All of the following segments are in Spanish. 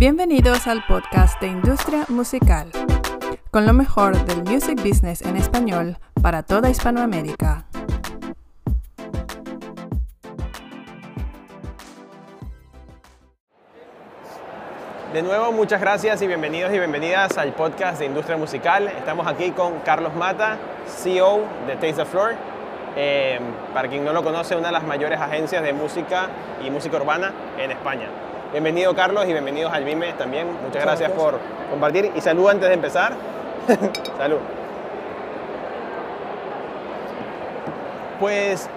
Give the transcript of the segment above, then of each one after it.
Bienvenidos al podcast de Industria Musical, con lo mejor del music business en español para toda Hispanoamérica. De nuevo, muchas gracias y bienvenidos y bienvenidas al podcast de Industria Musical. Estamos aquí con Carlos Mata, CEO de Taste the Floor. Eh, para quien no lo conoce, una de las mayores agencias de música y música urbana en España. Bienvenido Carlos y bienvenidos al BIME también. Muchas gracias, por compartir y salud antes de empezar. salud. Pues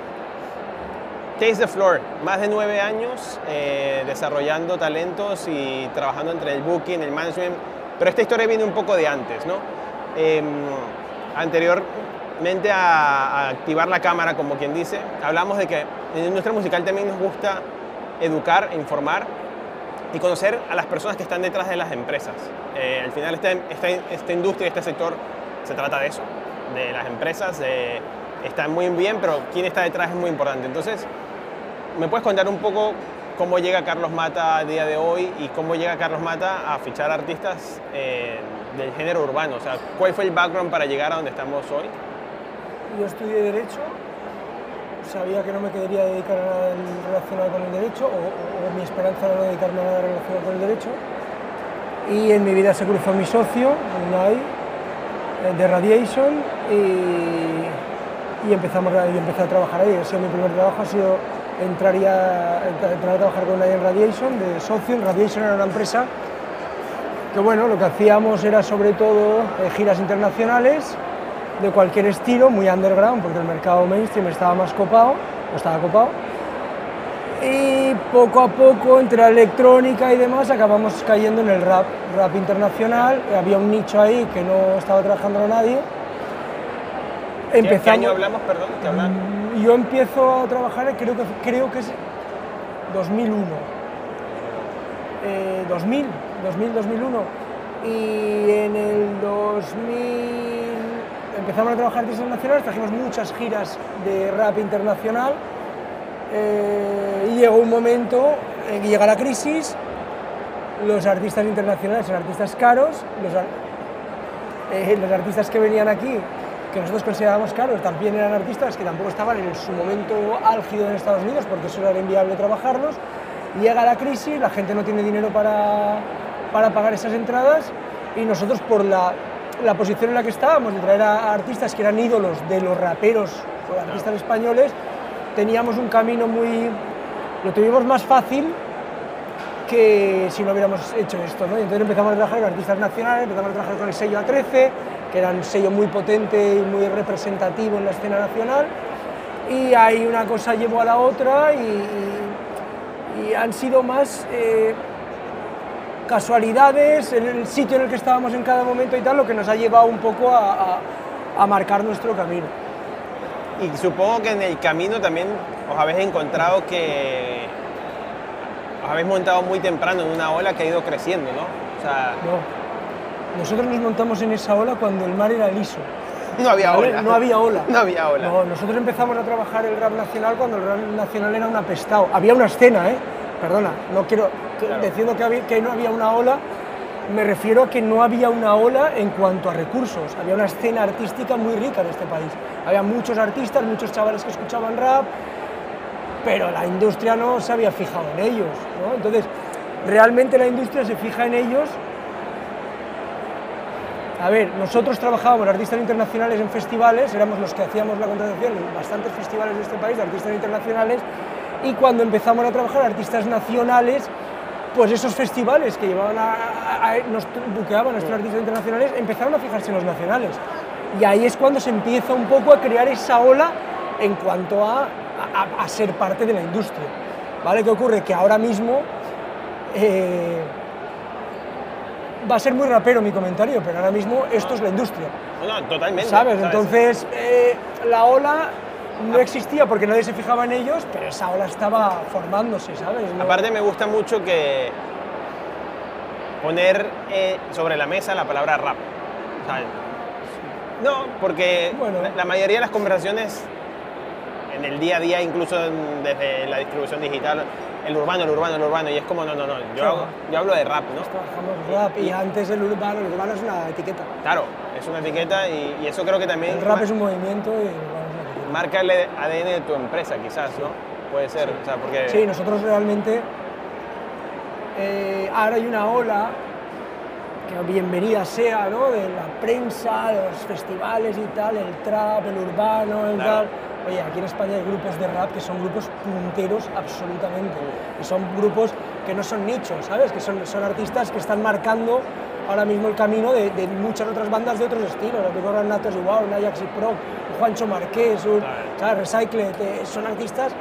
Taste the Floor, más de nueve años eh, desarrollando talentos y trabajando entre el booking, el management, pero esta historia viene un poco de antes, ¿no? Em, anteriormente a, a, activar la cámara, como quien dice, hablamos de que en la industria musical también nos gusta educar, e informar y conocer a las personas que están detrás de las empresas. Eh, al final esta, esta, esta, industria, este sector, se trata de eso, de las empresas, de, están muy bien, pero quién está detrás es muy importante. Entonces, ¿me puedes contar un poco cómo llega Carlos Mata a día de hoy y cómo llega Carlos Mata a fichar artistas eh, del género urbano? O sea, ¿cuál fue el background para llegar a donde estamos hoy? Yo estudié Derecho, sabía que no me quería dedicar a nada relacionado con el derecho, o, mi esperanza era no dedicarme a nada relacionado con el derecho. Y en mi vida se cruzó mi socio, Unai, de Radiation, y, y empezamos, y empecé a trabajar ahí. Mi primer trabajo, ha sido entrar, entrar a trabajar con Unai en Radiation, de socio. Radiation era una empresa que, bueno, lo que hacíamos era sobre todo eh, giras internacionales, de cualquier estilo, muy underground, porque el mercado mainstream estaba más copado, o estaba copado. Y poco a poco, entre la electrónica y demás, acabamos cayendo en el rap, rap internacional. Había un nicho ahí que no estaba trabajando nadie. Empezamos, ¿Qué año hablamos, perdón? ¿Qué hablamos? Yo empiezo a trabajar, creo que, creo que es 2001. Eh, 2000, 2000, 2001. Y en el 2000 empezamos a trabajar artistas nacionales, trajimos muchas giras de rap internacional eh, y llegó un momento en que llega la crisis, los artistas internacionales son artistas caros, los, eh, los artistas que venían aquí, que nosotros considerábamos caros, también eran artistas que tampoco estaban en su momento álgido en Estados Unidos porque eso era inviable trabajarlos, llega la crisis, la gente no tiene dinero para, para pagar esas entradas y nosotros por la la posición en la que estábamos, de traer a artistas que eran ídolos de los raperos o artistas españoles, teníamos un camino muy... lo tuvimos más fácil que si no hubiéramos hecho esto. ¿no? Y entonces empezamos a trabajar con artistas nacionales, empezamos a trabajar con el sello A13, que era un sello muy potente y muy representativo en la escena nacional, y ahí una cosa llevó a la otra y, y, y han sido más... Eh, casualidades, en el sitio en el que estábamos en cada momento y tal, lo que nos ha llevado un poco a, a, a, marcar nuestro camino. Y supongo que en el camino también os habéis encontrado que os habéis montado muy temprano en una ola que ha ido creciendo, ¿no? O sea... No. Nosotros nos montamos en esa ola cuando el mar era liso. No había ola. No había ola. No había ola. No, nosotros empezamos a trabajar el rap nacional cuando el rap nacional era un apestado. Había una escena, ¿eh? Perdona, no quiero claro. diciendo que, había, que, no había una ola, me refiero a que no había una ola en cuanto a recursos. Había una escena artística muy rica en este país. Había muchos artistas, muchos chavales que escuchaban rap, pero la industria no se había fijado en ellos. ¿no? Entonces, realmente la industria se fija en ellos. A ver, nosotros trabajábamos artistas internacionales en festivales, éramos los que hacíamos la contratación en bastantes festivales de este país de artistas internacionales, y cuando empezamos a trabajar artistas nacionales, pues esos festivales que llevaban a, a, a nos buqueaban a nuestros artistas internacionales empezaron a fijarse en los nacionales. Y ahí es cuando se empieza un poco a crear esa ola en cuanto a, a ser parte de la industria. ¿Vale? ¿Qué ocurre? Que ahora mismo eh, va a ser muy rapero mi comentario, pero ahora mismo esto es la industria. No, no totalmente. ¿Sabes? ¿sabes? Entonces, eh, la ola no existía porque nadie se fijaba en ellos, pero esa ola estaba formándose, ¿sabes? No... Aparte me gusta mucho que poner eh, sobre la mesa la palabra rap. O sea, no, porque bueno. la, la, mayoría de las conversaciones en el día a día, incluso en, desde la distribución digital, el urbano, el urbano, el urbano, y es como, no, no, no, yo, hago- yo hablo de rap, ¿no? Trabajamos rap y antes el urbano, el urbano es una etiqueta. Claro, es una etiqueta y, y eso creo que también El rap es un movimiento y marca el ADN de tu empresa, quizás, ¿no? Puede ser, o sea, porque... Sí, nosotros realmente eh, ahora hay una ola que bienvenida sea, ¿no? De la prensa, de los festivales y tal, el trap, el urbano, el Claro. tal. Oye, aquí en España hay grupos de rap que son grupos punteros absolutamente. Y son grupos que no son nichos, ¿sabes? Que son, son artistas que están marcando ahora mismo el camino de, de muchas otras bandas de otros estilos. Los Bigorra Natos igual, un Ajax y Pro, Juancho Marqués, un, Claro. ¿sabes? Recycled, eh, son artistas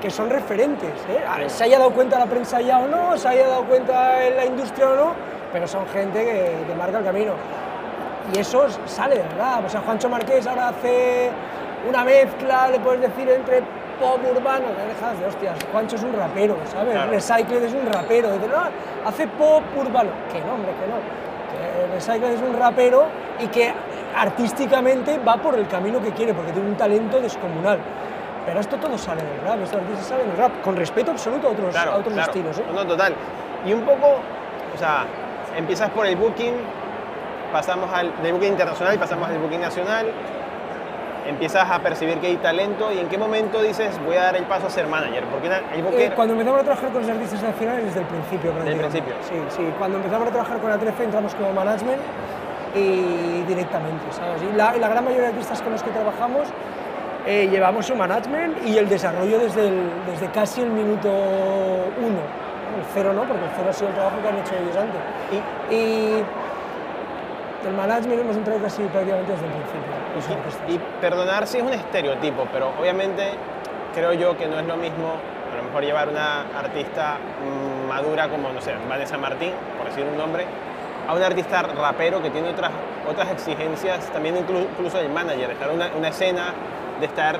que son referentes. ¿eh? Ah, Se haya dado cuenta la prensa ya o no, se haya dado cuenta en la industria o no, pero son gente que, que marca el camino. Y eso sale rap. O sea, Juancho Marqués ahora hace una mezcla, le puedes decir, entre pop urbano, que dejas de hostias. Juancho es un rapero, ¿sabes? Claro. Recycled es un rapero. Dice, no, hace pop urbano. Que no, hombre, que no. Que Recycled es un rapero y que artísticamente va por el camino que quiere, porque tiene un talento descomunal. Pero esto todo sale del rap, artistas salen del rap, con respeto absoluto a otros, Claro, a otros claro. estilos. ¿eh? No, total. Y un poco, o sea, empiezas por el booking, pasamos al del booking internacional, pasamos al booking nacional, empiezas a percibir que hay talento y en qué momento dices voy a dar el paso a ser manager, porque el Eh, booker, cuando empezamos a trabajar con los artistas nacionales desde el principio. prácticamente. principio. Sí, sí. Cuando empezamos a trabajar con la 13 entramos como management y directamente, ¿sabes? Y la, y la gran mayoría de artistas con los que trabajamos eh, llevamos su management y el desarrollo desde, el- desde casi el minuto uno. El cero no, porque el cero ha sido el trabajo que han hecho ellos antes. y, Y el management hemos entrado casi prácticamente desde el principio. artistas. y perdonar si es un estereotipo, pero obviamente creo yo que no es lo mismo a lo mejor llevar una artista mm, madura como, no sé, Vanessa Martín, por decir un nombre, a un artista rapero que tiene otras, otras exigencias, también inclu- incluso del manager, estar una, una escena, de estar...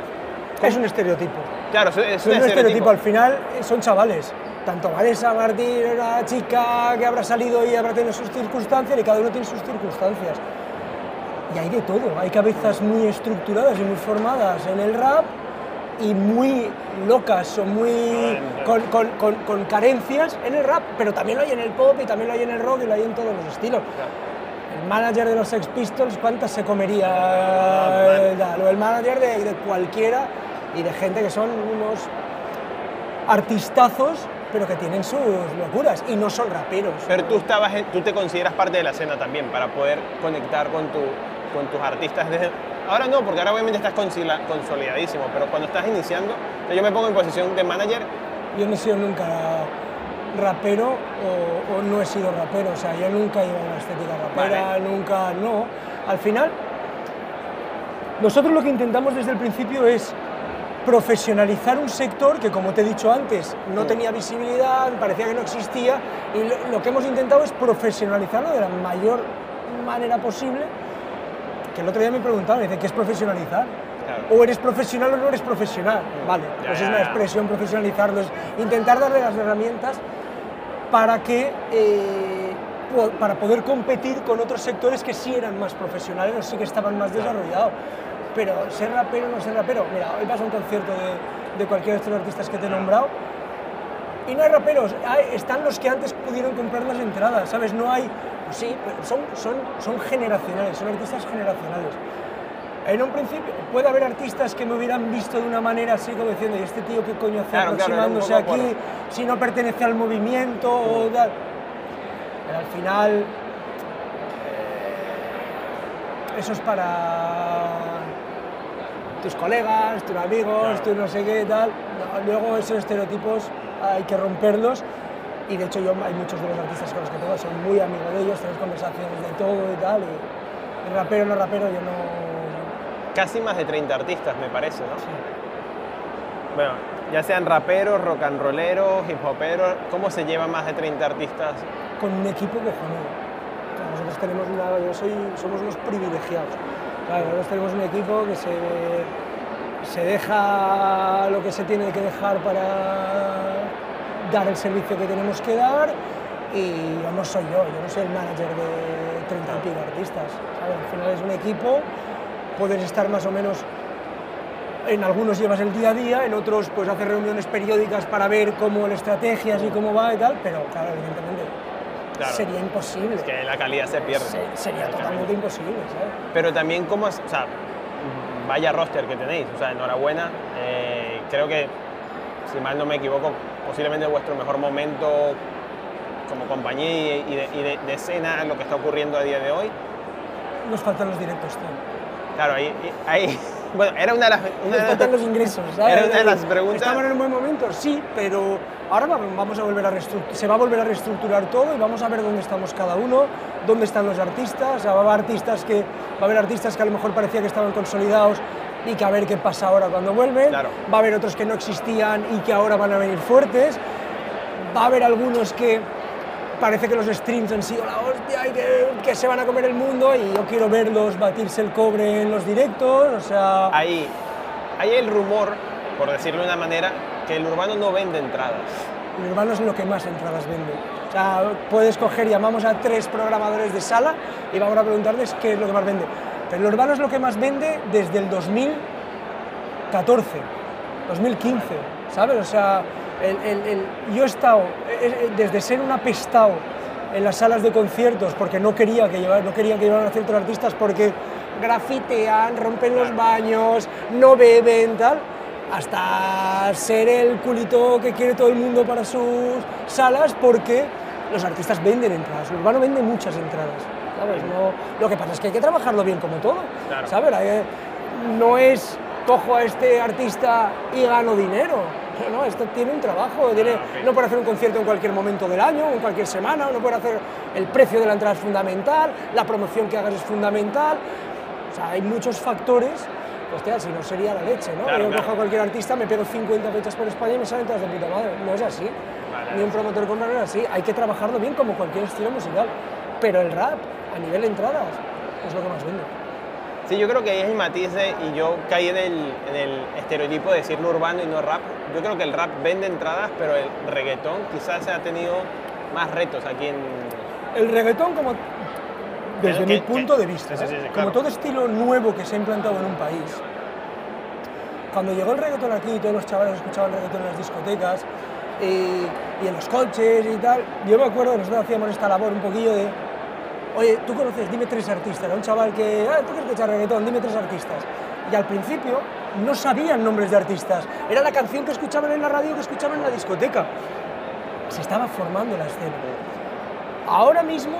Es un estereotipo. Claro, es, es Es un un estereotipo, estereotipo. al final eh, son chavales. Tanto Vanessa Martín, una chica que habrá salido y habrá tenido sus circunstancias y cada uno tiene sus circunstancias. Y hay de todo, hay cabezas muy estructuradas y muy formadas en el rap y muy locas o muy con, con- con- con carencias en el rap, pero también lo hay en el pop y también lo hay en el rock y lo hay en todos los estilos. El manager de los Sex Pistols, ¿cuántas se comería? eh, tal? O el manager de, de cualquiera y de gente que son unos artistazos, pero que tienen sus locuras y no son raperos. Pero tú, estabas tú te consideras parte de la escena también para poder conectar con, tu, con tus artistas desde... Ahora no, porque ahora obviamente estás consolidadísimo, pero cuando estás iniciando, yo me pongo en posición de manager, Yo no he sido nunca rapero o, o no he sido rapero, o sea, yo nunca he llevado una estética rapera, Vale. nunca, no. Al final, nosotros lo que intentamos desde el principio es profesionalizar un sector que, como te he dicho antes, no Sí. tenía visibilidad, parecía que no existía, y lo, lo que hemos intentado es profesionalizarlo de la mayor manera posible. Que el otro día me preguntaban, dice, ¿qué es profesionalizar? Claro. O eres profesional o no eres profesional. Vale, Ya, pues ya, es una expresión profesionalizarlo, es intentar darle las herramientas para que eh, para poder competir con otros sectores que sí eran más profesionales o sí que estaban más desarrollados. Pero ser rapero o no ser rapero, mira, hoy vas a un concierto de, de cualquiera de estos artistas que te he nombrado y no hay raperos, hay- están los que antes pudieron comprar las entradas, ¿sabes? No hay, sí, son, son, son generacionales, son artistas generacionales. En un principio puede haber artistas que me hubieran visto de una manera así como diciendo, ¿y este tío qué coño hace Claro, aproximándose aquí si no pertenece al movimiento o tal? Pero al final eh, eso es para tus colegas, tus amigos, Claro. tu no sé qué tal. Luego esos estereotipos hay que romperlos y de hecho yo hay muchos de los artistas con los que tengo, soy muy amigo de ellos, tenemos conversaciones de todo y tal. Y, y rapero no rapero yo no... casi más de 30 artistas, me parece, ¿no? Bueno, ya sean raperos, rock and rolleros, hip hoperos, ¿cómo se lleva más de 30 artistas? con un equipo cojonudo. O sea, nosotros tenemos una, yo soy, somos unos privilegiados. Claro, nosotros tenemos un equipo que se, se deja lo que se tiene que dejar para dar el servicio que tenemos que dar y yo no soy yo, yo no soy el manager de 30 y pico artistas. ¿sabes? Al final es un equipo, puedes estar más o menos en algunos llevas el día a día, en otros pues haces reuniones periódicas para ver cómo las estrategias y cómo va y tal, pero claro, evidentemente Claro. sería imposible. Es que la calidad se pierde. Se- sería totalmente camino. imposible, ¿sabes? Pero también como, es- o sea, vaya roster que tenéis, o sea, enhorabuena. Eh, creo que, si mal no me equivoco, posiblemente vuestro mejor momento como compañía y, de, y de- de escena, lo que está ocurriendo a día de hoy. Nos faltan los directos, tío. Claro, ahí, ahí- bueno, era una de las... una Nos faltan los ingresos, ¿sabes? Era una de las preguntas- Estamos en un buen momento, sí, pero ahora va- vamos a volver a reestructurar, se va a volver a reestructurar todo y vamos a ver dónde estamos cada uno, dónde están los artistas, o sea, va a haber artistas que, va a haber artistas que a lo mejor parecía que estaban consolidados y que a ver qué pasa ahora cuando vuelven, Claro. va a haber otros que no existían y que ahora van a venir fuertes, va a haber algunos que parece que los streams han sido la hostia y que, que se van a comer el mundo y yo quiero verlos batirse el cobre en los directos, o sea... Hay, hay el rumor, por decirlo de una manera, que el urbano no vende entradas. El urbano es lo que más entradas vende. O sea, puedes coger, llamamos a tres programadores de sala y vamos a preguntarles qué es lo que más vende. Pero el urbano es lo que más vende desde el 2014, 2015, ¿sabes? O sea, el- el- el- yo he estado, eh, eh, desde ser un apestado en las salas de conciertos, porque no quería que, llevar, no quería que llevaran a ciertos artistas porque grafitean, rompen los baños, no beben, tal, hasta ser el culito que quiere todo el mundo para sus salas porque los artistas venden entradas, el urbano vende muchas entradas, ¿sabes? No, lo que pasa es que hay que trabajarlo bien como todo, Claro. ¿sabes? No es cojo a este artista y gano dinero, no, esto tiene un trabajo, tiene, Ah, no puede hacer un concierto en cualquier momento del año, en cualquier semana, no puede hacer, el precio de la entrada es fundamental, la promoción que hagas es fundamental, o sea, hay muchos factores, hostia, si no sería la leche, ¿no? Claro, Yo claro. cojo a cualquier artista, me pego 50 fechas por España y me salen todas de puta madre, no es así, Vale. ni un promotor compra no es así, hay que trabajarlo bien como cualquier estilo musical, pero el rap, a nivel de entradas, es lo que más vende. Sí, yo creo que ahí es el matiz de, y yo caí en el, en el estereotipo de decirlo urbano y no rap. Yo creo que el rap vende entradas, pero el reggaetón quizás se ha tenido más retos aquí en... El reggaetón como desde Que- mi punto que- de vista, sí, sí, sí, ¿eh? claro. como todo estilo nuevo que se ha implantado en un país. Cuando llegó el reggaetón aquí, todos los chavales escuchaban reggaetón en las discotecas y, y en los coches y tal. Yo me acuerdo que nosotros hacíamos esta labor un poquillo de, oye, tú conoces, dime tres artistas. Era un chaval que, ah, tú quieres escuchar reggaetón, dime tres artistas. Y al principio no sabían nombres de artistas. Era la canción que escuchaban en la radio, que escuchaban en la discoteca. Se estaba formando la escena. Ahora mismo,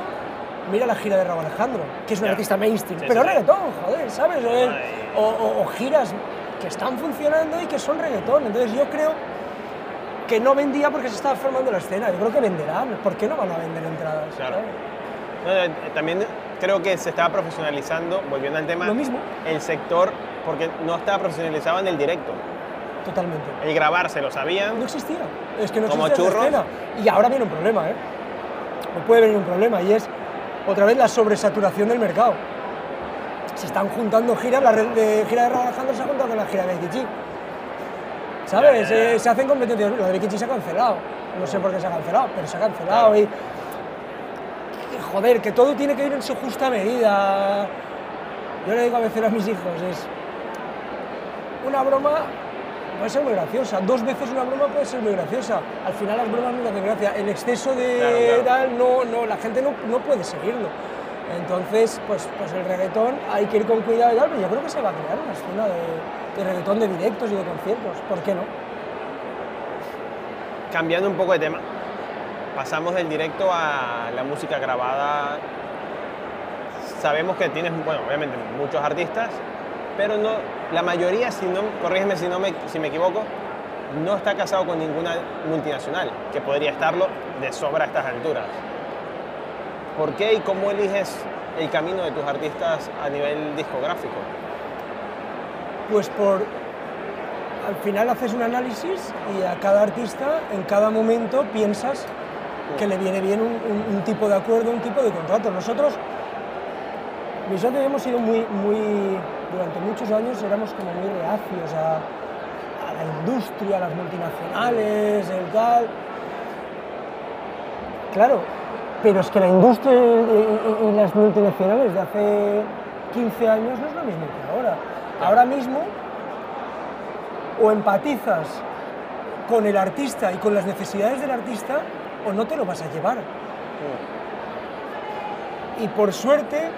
mira la gira de Raúl Alejandro, que es un artista mainstream, Sí, pero sí, sí. reggaetón, joder, ¿sabes? Eh. O, o- o giras que están funcionando y que son reggaetón. Entonces yo creo que no vendía porque se estaba formando la escena. Yo creo que venderán. ¿Por qué no van a vender entradas? Claro. ¿sabes? No, eh, también creo que se estaba profesionalizando, volviendo al tema, Lo mismo. el sector, porque no estaba profesionalizado en el directo. Totalmente. El grabarse lo sabían, No existía. Es que no Como existía churros. escena. Y ahora viene un problema, ¿eh? O puede venir un problema y es otra vez la sobresaturación del mercado. Se están juntando giras, la red de gira de Raúl Alejandro se ha juntado con la gira de Becky. ¿Sabes? Ya, ya, ya. Eh, se hacen competencias. Lo de Becky se ha cancelado. No sé por qué se ha cancelado, pero se ha cancelado. Claro. Y, joder, que todo tiene que ir en su justa medida. Yo le digo a veces a mis hijos, es una broma puede ser muy graciosa. Dos veces una broma puede ser muy graciosa. Al final las bromas no hacen gracia. El exceso de Claro, claro. tal, no, no, la gente no, no puede seguirlo. Entonces, pues, pues el reggaetón hay que ir con cuidado y tal, pero yo creo que se va a crear una escena de, de reggaetón de directos y de conciertos. ¿Por qué no? cambiando un poco de tema, pasamos del directo a la música grabada. Sabemos que tienes, bueno, obviamente muchos artistas, pero no, la mayoría, si no, corrígeme si, no me, si me equivoco, no está casado con ninguna multinacional, que podría estarlo de sobra a estas alturas. ¿Por qué y cómo eliges el camino de tus artistas a nivel discográfico? Pues por. Al final haces un análisis y a cada artista, en cada momento, piensas que le viene bien un, tipo de acuerdo, un tipo de contrato. Nosotros, mi socio y yo hemos sido muy, muy. Durante muchos años éramos como muy reacios a, la industria, a las multinacionales, el tal. Claro, pero es que la industria y las multinacionales de hace 15 años no es lo mismo que ahora. Ahora mismo o empatizas con el artista y con las necesidades del artista, o no te lo vas a llevar. Y por suerte,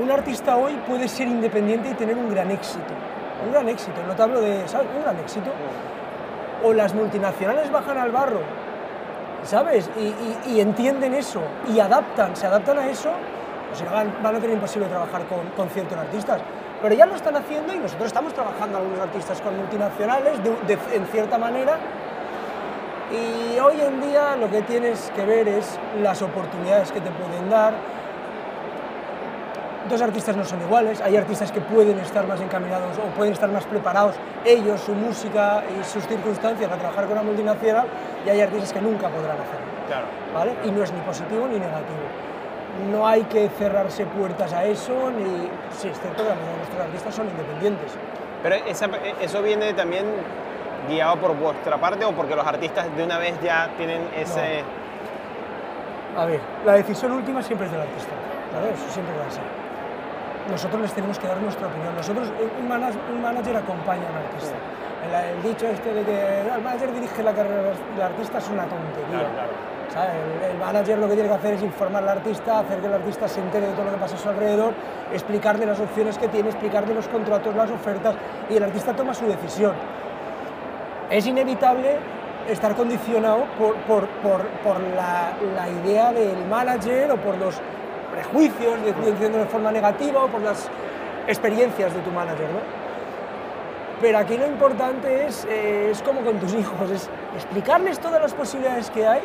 un artista hoy puede ser independiente y tener un gran éxito. Un gran éxito, no te hablo de, ¿sabes? Un gran éxito. O las multinacionales bajan al barro, ¿sabes? Y, y- y entienden eso y adaptan, se adaptan a eso, pues van, van a tener imposible trabajar con, con ciertos artistas. Pero ya lo están haciendo y nosotros estamos trabajando algunos artistas con multinacionales de- de- en cierta manera. Y hoy en día lo que tienes que ver es las oportunidades que te pueden dar, dos artistas no son iguales, hay artistas que pueden estar más encaminados o pueden estar más preparados ellos, su música y sus circunstancias a trabajar con una multinacional y hay artistas que nunca podrán hacerlo, Claro. ¿vale? Y no es ni positivo ni negativo. No hay que cerrarse puertas a eso, ni... Sí, es cierto que nuestros artistas son independientes. Pero esa- eso viene también guiado por vuestra parte o porque los artistas de una vez ya tienen ese... A ver, la decisión última siempre es del artista, ¿vale? Eso siempre va a ser. Nosotros les tenemos que dar nuestra opinión. Nosotros, un, manas- un manager acompaña al artista. El, el dicho este de que "No, el manager dirige la carrera del artista es una tontería. Claro, claro. el manager lo que tiene que hacer es informar al artista, hacer que el artista se entere de todo lo que pasa a su alrededor, explicarle las opciones que tiene, explicarle los contratos, las ofertas, y el artista toma su decisión es inevitable estar condicionado por, por- por- por la, la idea del manager o por los prejuicios, de- diciendo de forma negativa, o por las experiencias de tu manager, ¿no? Pero aquí lo importante es, eh, es como con tus hijos, es explicarles todas las posibilidades que hay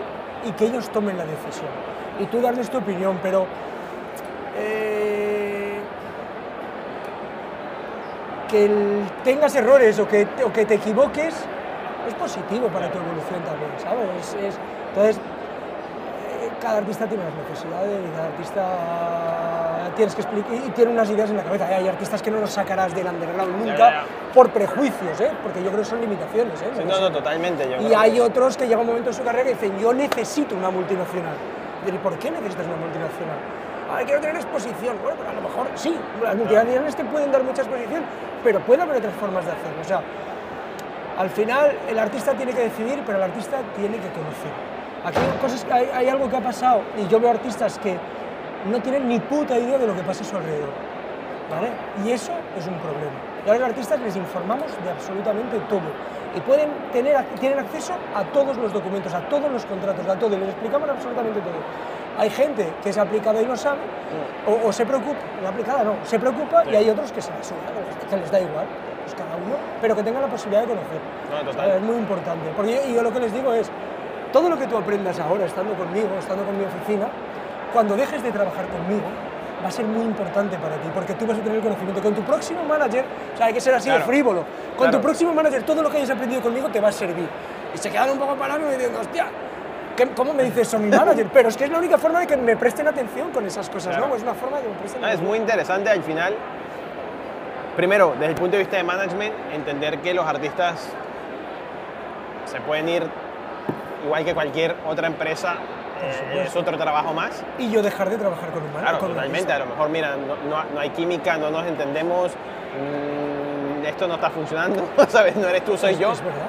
y que ellos tomen la decisión. Y tú darles tu opinión, pero eh, que el- tengas errores o que, o que te equivoques es positivo para tu evolución también, ¿sabes? Es- es- entonces, eh, cada artista tiene las necesidades y cada artista tienes que explicar y tiene unas ideas en la cabeza. Hay artistas que no los sacarás del underground nunca ya, ya. por prejuicios, ¿eh? porque yo creo que son limitaciones. ¿eh? Sí, no, no, totalmente. Yo Y creo hay otros que llega un momento en su carrera que dicen, yo necesito una multinacional. Y ¿por qué necesitas una multinacional? Ah, quiero tener exposición. Bueno, pues a lo mejor sí, las multinacionales te pueden dar mucha exposición, pero puede haber otras formas de hacerlo. O sea, al final el artista tiene que decidir, pero el artista tiene que conocer. Aquí hay, cosas, hay, hay algo que ha pasado y yo veo artistas que no tienen ni puta idea de lo que pasa a su alrededor. ¿vale? Y eso es un problema. Y a los artistas les informamos de absolutamente todo. Y pueden tener, tienen acceso a todos los documentos, a todos los contratos, a todo. Y les explicamos absolutamente todo. Hay gente que es aplicada y no sabe, o, o se preocupa, no aplicada no, se preocupa y hay otros que se la suda, que les- que les da igual, pues cada uno, pero que tengan la posibilidad de conocer. No, total. Es muy importante. Porque yo, yo lo que les digo es, todo lo que tú aprendas ahora, estando conmigo, estando con mi oficina, cuando dejes de trabajar conmigo, va a ser muy importante para ti, porque tú vas a tener el conocimiento. Con tu próximo manager, o sea, hay que ser así de Claro. frívolo. Con Claro. tu próximo manager, todo lo que hayas aprendido conmigo te va a servir. Y se quedan un poco parados y diciendo, hostia, ¿qué- ¿cómo me dices eso mi manager? Pero es que es la única forma de que me presten atención con esas cosas, Claro. ¿no? Es una forma de que me presten No, es atención. muy interesante al final. Primero, desde el punto de vista de management, entender que los artistas se pueden ir igual que cualquier otra empresa, eh, es otro trabajo más. Y yo dejar de trabajar con un manager. Claro, con totalmente. A lo mejor, mira, no, no- no hay química, no nos entendemos, mm, esto no está funcionando, ¿sabes? No eres tú, soy Es- yo. Es verdad.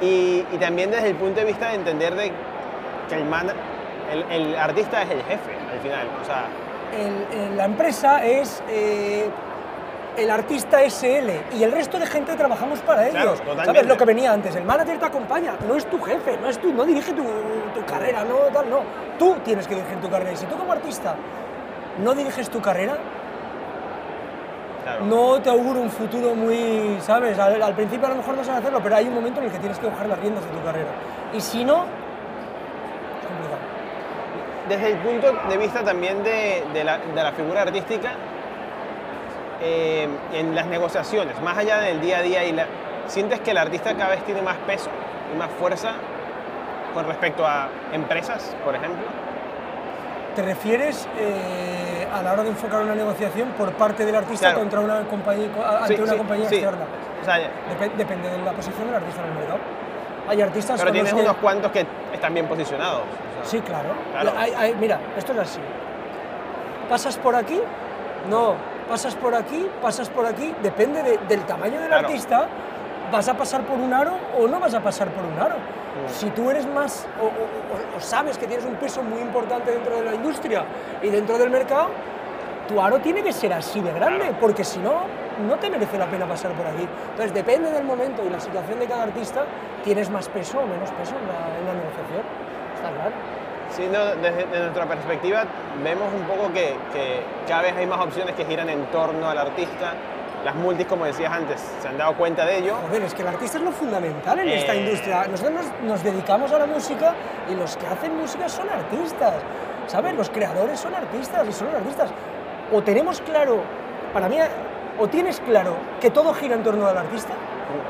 Y, y también desde el punto de vista de entender de que el, man- el, el artista es el jefe al final. O sea, el- la empresa es eh, el artista SL y el resto de gente trabajamos para Claro, ellos. ¿Sabes lo que venía antes? El manager te acompaña, no es tu jefe, no es tú, no dirige tu, tu carrera, no tal, no. Tú tienes que dirigir tu carrera. Y si tú como artista no diriges tu carrera, claro. no te auguro un futuro muy, ¿sabes? Al, al principio a lo mejor no sabes hacerlo, pero hay un momento en el que tienes que coger las riendas de tu carrera. Y si no, es complicado. Desde el punto de vista también de, de la, de la figura artística, eh, en las negociaciones, más allá del día a día, y la, ¿sientes que el artista cada vez tiene más peso y más fuerza con respecto a empresas, por ejemplo? ¿Te refieres eh, a la hora de enfocar una negociación por parte del artista Claro. contra una compañía, ante Sí, una sí, compañía sí. externa? O sea, Dep- depende de la posición del artista en el mercado. Hay artistas pero tienes que- unos cuantos que están bien posicionados. o sea, Sí, claro. Claro. Hay- hay- mira, esto es así. Pasas por aquí, no, pasas por aquí, pasas por aquí, depende de- del tamaño del Claro. artista, vas a pasar por un aro o no vas a pasar por un aro. Si tú eres más o, o- o- o sabes que tienes un peso muy importante dentro de la industria y dentro del mercado, tu aro tiene que ser así de grande, porque si no, no te merece la pena pasar por aquí. Entonces, depende del momento y la situación de cada artista, tienes más peso o menos peso en la, en la negociación. Está claro. Sí, no, desde, desde nuestra perspectiva vemos un poco que, que cada vez hay más opciones que giran en torno al artista. Las multis, como decías antes, se han dado cuenta de ello. Joder, es que el artista es lo fundamental en esta Eh. industria. Nosotros nos, nos dedicamos a la música y los que hacen música son artistas, ¿sabes? Los creadores son artistas y son artistas. O tenemos claro, para mí, o tienes claro que todo gira en torno al artista,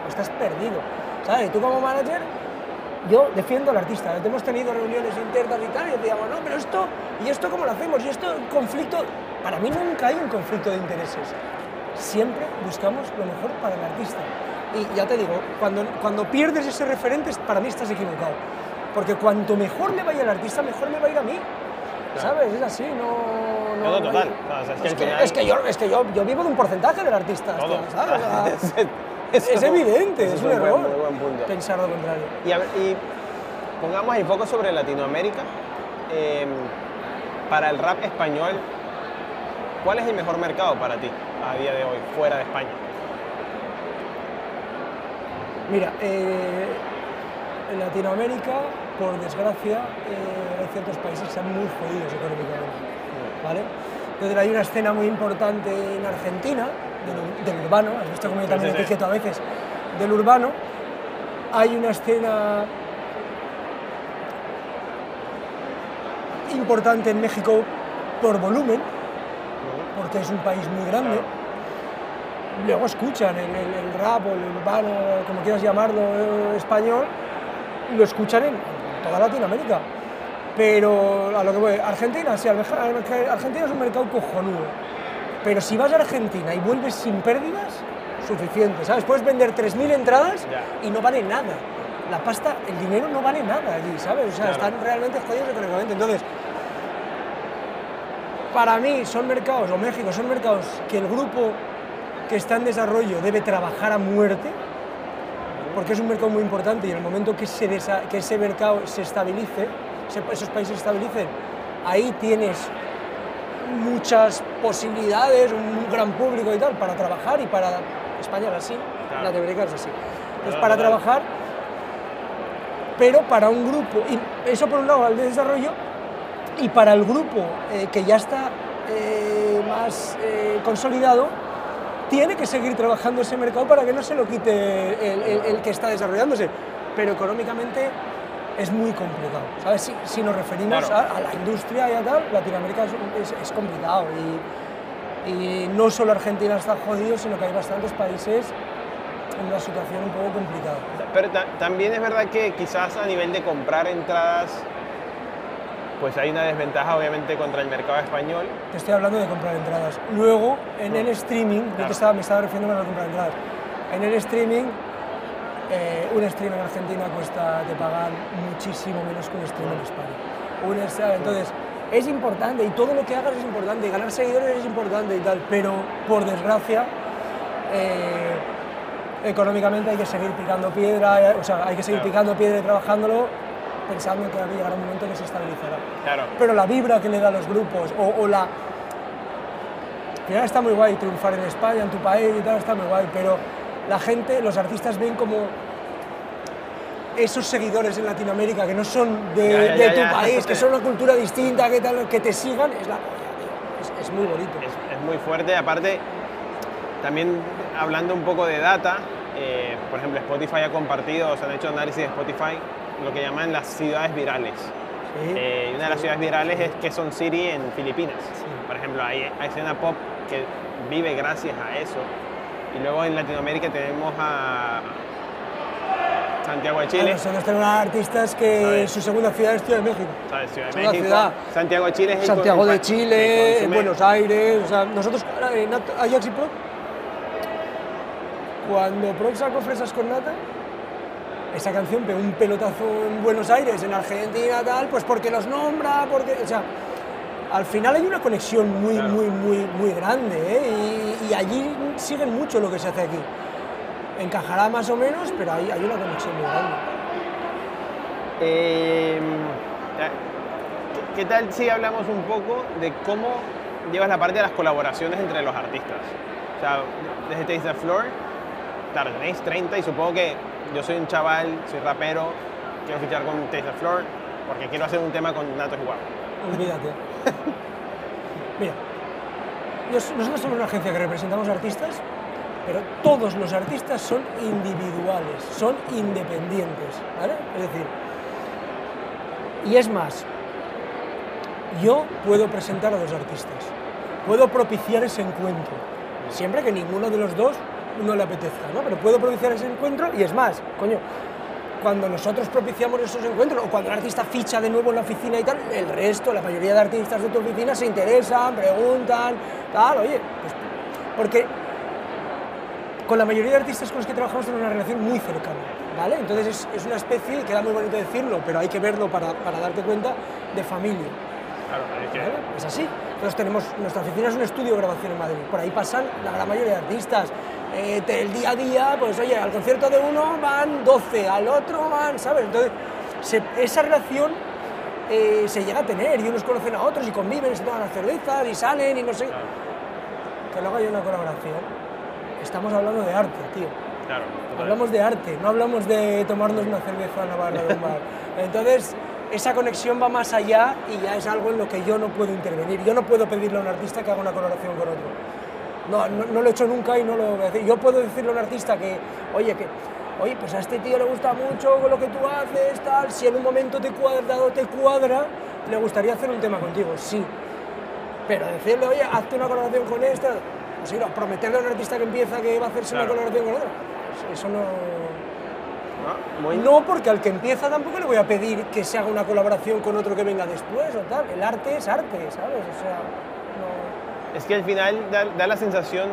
o estás perdido, ¿sabes? Tú como manager, yo defiendo al artista. Hemos tenido reuniones internas y tal, y decíamos, no, pero esto, ¿y esto cómo lo hacemos? Y esto, conflicto, para mí nunca hay un conflicto de intereses siempre buscamos lo mejor para el artista. Y ya te digo, cuando, cuando pierdes ese referente, para mí estás equivocado. Porque cuanto mejor le vaya al artista, mejor me va a ir a mí. ¿Sabes? Es así, no... No, total. No, o sea, es que es, al que, final- es que yo, es que yo, yo vivo de un porcentaje del artista. Todo. ¿sabes? Es evidente, eso es un error buen punto. pensar lo contrario. Y, a ver, y pongamos el foco sobre Latinoamérica. Eh, para el rap español, ¿cuál es el mejor mercado para ti a día de hoy, fuera de España? Mira, eh, en Latinoamérica, por desgracia, eh, hay ciertos países que están muy jodidos económicamente. ¿vale? Entonces hay una escena muy importante en Argentina, del, del urbano, has visto como yo también sí, sí. etiqueto a veces, del urbano. Hay una escena importante en México por volumen, porque es un país muy grande. Luego escuchan el, el- el rap o el urbano, como quieras llamarlo, eh, español, lo escuchan en toda Latinoamérica. Pero a lo que voy, Argentina, sí, Arge- Argentina es un mercado cojonudo. Pero si vas a Argentina y vuelves sin pérdidas, suficiente, ¿sabes? Puedes vender 3.000 entradas y no vale nada. La pasta, el dinero no vale nada allí, ¿sabes? O sea, Claro. están realmente jodidos económicamente. Entonces, para mí son mercados, o México, son mercados que el grupo que está en desarrollo debe trabajar a muerte, porque es un mercado muy importante y en el momento que, se desa- que ese mercado se estabilice, se- esos países se estabilicen, ahí tienes muchas posibilidades, un gran público y tal, para trabajar y para... España es así, Claro. Latinoamérica es así. Entonces, para trabajar, pero para un grupo, y eso por un lado al desarrollo, y para el grupo eh, que ya está eh, más eh, consolidado, tiene que seguir trabajando ese mercado para que no se lo quite el, el- el que está desarrollándose. Pero económicamente es muy complicado. ¿sabes? Si, si nos referimos Claro. a, a la industria y a tal, Latinoamérica es, es- es complicado. Y, y no solo Argentina está jodido, sino que hay bastantes países en una situación un poco complicada. Pero ta- también es verdad que quizás a nivel de comprar entradas, pues hay una desventaja obviamente contra el mercado español. Te estoy hablando de comprar entradas. Luego, en el streaming, yo Claro. te estaba, me estaba refiriendo a la compra de entradas. En el streaming, eh, un stream en Argentina cuesta, te pagan muchísimo menos que un stream en España. Un entonces, es importante y todo lo que hagas es importante, y ganar seguidores es importante y tal, pero por desgracia, eh, económicamente hay que seguir picando piedra, eh, o sea, hay que seguir Claro. picando piedra y trabajándolo pensando que va a llegar un momento que se estabilizará Claro. pero la vibra que le da a los grupos o, o la... Al final está muy guay triunfar en España, en tu país y tal, está muy guay, pero la gente, los artistas ven como esos seguidores en Latinoamérica que no son de, Ya, ya, de ya, tu ya. país, que son una cultura distinta, que, tal, que te sigan, es la polla, tío. Es, es muy bonito. Es, es muy fuerte. Aparte, también hablando un poco de data, eh, por ejemplo, Spotify ha compartido, se han hecho análisis de Spotify, lo que llaman las ciudades virales. Sí. Eh, y una de las ciudades virales es Quezon City en Filipinas. Por ejemplo, hay, hay escena pop que vive gracias a eso. Y luego en Latinoamérica tenemos a Santiago de Chile. Nosotros tenemos artistas que ¿Sabes? su segunda ciudad es Ciudad de México. ¿sabes? Ciudad de México. ciudad. Santiago de Chile es el Santiago el de Chile, consume- Buenos Aires, o sea, nosotros en Nat- Ajax y Pro, cuando Pro sacó Fresas con Nata, esa canción pegó un pelotazo en Buenos Aires, en Argentina, tal, pues porque los nombra, porque, o sea, al final hay una conexión muy, muy, muy, muy grande ¿eh? y, y, allí siguen mucho lo que se hace aquí. Encajará más o menos, pero hay, hay una conexión muy grande. Eh, ¿Qué tal si hablamos un poco de cómo llevas la parte de las colaboraciones entre los artistas? O sea, desde Taste the Floor, claro, tenéis 30 y supongo que yo soy un chaval, soy rapero, quiero fichar con Taste the Floor porque quiero hacer un tema con Natos igual. Olvídate. Mira, nosotros somos una agencia que representamos artistas, pero todos los artistas son individuales, son independientes, ¿vale? Es decir, y es más, yo puedo presentar a dos artistas, puedo propiciar ese encuentro, siempre que ninguno de los dos no le apetezca, ¿no? Pero puedo propiciar ese encuentro y es más, coño, cuando nosotros propiciamos esos encuentros o cuando el artista ficha de nuevo en la oficina y tal, el resto, la mayoría de artistas de tu oficina se interesan, preguntan, tal, oye, pues porque con la mayoría de artistas con los que trabajamos tenemos una relación muy cercana, ¿vale? Entonces es, es una especie, queda muy bonito decirlo, pero hay que verlo para, para darte cuenta, de familia. Claro, que... ¿vale? es así. Entonces tenemos, nuestra oficina es un estudio de grabación en Madrid, por ahí pasan la gran mayoría de artistas, eh, el día a día, pues oye, al concierto de uno van 12, al otro van, ¿sabes? Entonces, se, esa relación eh, se llega a tener y unos conocen a otros y conviven, y se toman las cervezas y salen y no sé. Que luego hay una colaboración. Estamos hablando de arte, tío. Claro, Hablamos de arte, no hablamos de tomarnos una cerveza en la barra de un bar. Entonces, esa conexión va más allá y ya es algo en lo que yo no puedo intervenir. Yo no puedo pedirle a un artista que haga una colaboración con otro. No, no, no, lo he hecho nunca y no lo voy a decir. Yo puedo decirle a un artista que, oye, que, oye, pues a este tío le gusta mucho lo que tú haces, tal, si en un momento te cuadra, te cuadra, le gustaría hacer un tema contigo, sí. Pero decirle, oye, hazte una colaboración con esta, pues ir a prometerle a un artista que empieza que va a hacerse Claro. una colaboración con otro, pues eso no... ¿no? Muy... No, porque al que empieza tampoco le voy a pedir que se haga una colaboración con otro que venga después o tal. El arte es arte, ¿sabes? O sea, no... Es que al final da, la sensación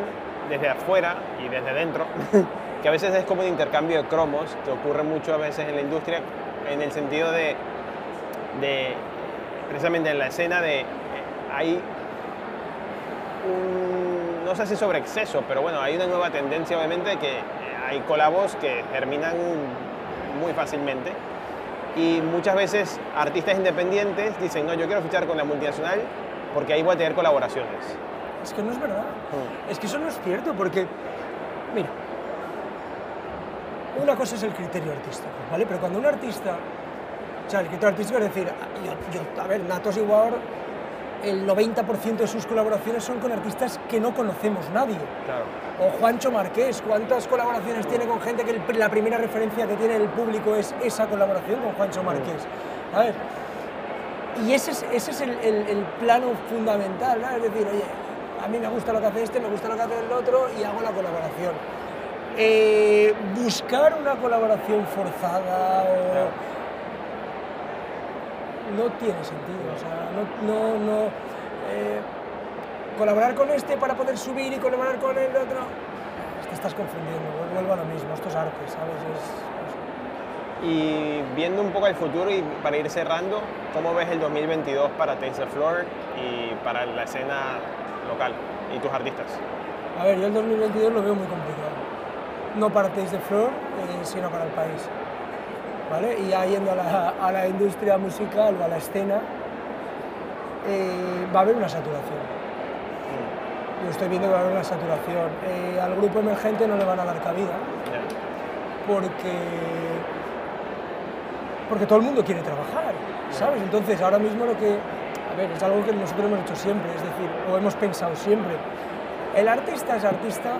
desde afuera y desde dentro que a veces es como un intercambio de cromos que ocurre mucho a veces en la industria en el sentido de, precisamente en la escena de eh, hay un, no sé si sobre exceso, pero bueno, hay una nueva tendencia obviamente de que hay colabos que germinan muy fácilmente y muchas veces artistas independientes dicen, no, yo quiero fichar con la multinacional porque ahí voy a tener colaboraciones. Es que no es verdad. Mm. Es que eso no es cierto, porque, mira, una cosa es el criterio artístico, ¿vale? Pero cuando un artista, o sea, el criterio artístico es decir, yo, yo- a ver, Natos Igual, el 90% de sus colaboraciones son con artistas que no conocemos nadie. Claro. O Juancho Marqués, ¿cuántas colaboraciones tiene con gente que el- la primera referencia que tiene el público es esa colaboración con Juancho Marqués? ¿Sabes? Y ese es, ese es el, el- el plano fundamental, ¿no? Es decir, oye, a mí me gusta lo que hace este, me gusta lo que hace el otro y hago la colaboración. Eh, buscar una colaboración forzada o Claro. no tiene sentido. O sea, no, no, no, eh, colaborar con este para poder subir y colaborar con el otro. Te estás confundiendo, vuelvo a lo mismo, esto es arte, ¿sabes? Es- Y viendo un poco al futuro y para ir cerrando, ¿cómo ves el 2022 para Floor y para la escena local y tus artistas? A ver, yo el 2022 lo veo muy complicado. No para Taste the Floor, eh, sino para el país. ¿Vale? Y ya yendo a la, a la industria musical o a la escena, eh, va a haber una saturación. Yo estoy viendo que va a haber una saturación. Eh, al grupo emergente no le van a dar cabida porque, porque todo el mundo quiere trabajar, ¿sabes? Entonces, ahora mismo lo que, a ver, es algo que nosotros hemos hecho siempre, es decir, o hemos pensado siempre. El artista es artista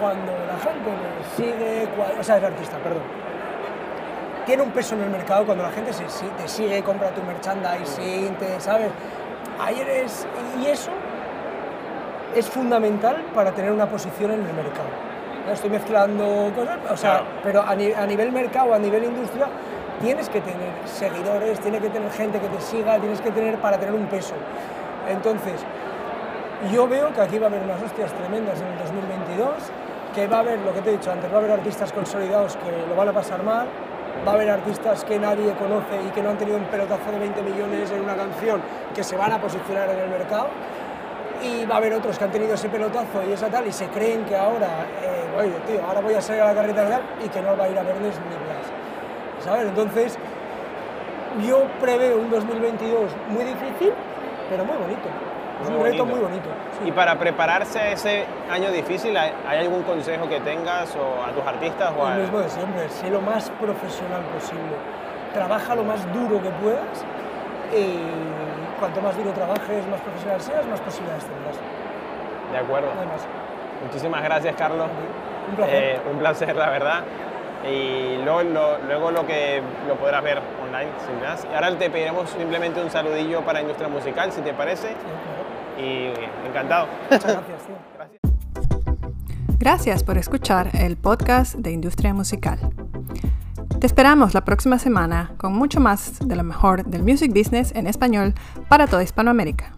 cuando la gente le sigue, o sea, es artista, perdón. Tiene un peso en el mercado cuando la gente se, te sigue, compra tu merchandising, te, ¿sabes? Ahí eres, y eso es fundamental para tener una posición en el mercado. Estoy mezclando cosas, o sea, Claro. pero a, ni- a nivel mercado, a nivel industria, tienes que tener seguidores, tienes que tener gente que te siga, tienes que tener para tener un peso. Entonces, yo veo que aquí va a haber unas hostias tremendas en el 2022, que va a haber, lo que te he dicho antes, va a haber artistas consolidados que lo van a pasar mal, va a haber artistas que nadie conoce y que no han tenido un pelotazo de 20 millones en una canción que se van a posicionar en el mercado y va a haber otros que han tenido ese pelotazo y esa tal y se creen que ahora, eh, oye, tío, ahora voy a salir a la carrera real y que no va a ir a verles ni más. ¿Sabes? Entonces, yo preveo un 2022 muy difícil, pero muy bonito. Es un reto muy bonito. Y para prepararse a ese año difícil, ¿hay algún consejo que tengas o a tus artistas? O a... El mismo de siempre, sé lo más profesional posible. Trabaja lo más duro que puedas y cuanto más duro trabajes, más profesional seas, más posibilidades tendrás. De acuerdo. Muchísimas gracias, Carlos. Un placer. Eh, un placer, la verdad. Y luego lo, luego lo que lo podrás ver online, sin más. Y ahora te pediremos simplemente un saludillo para Industria Musical, si te parece. Sí, claro y encantado. Muchas gracias. Gracias. Gracias por escuchar el podcast de Industria Musical. Te esperamos la próxima semana con mucho más de lo mejor del music business en español para toda Hispanoamérica.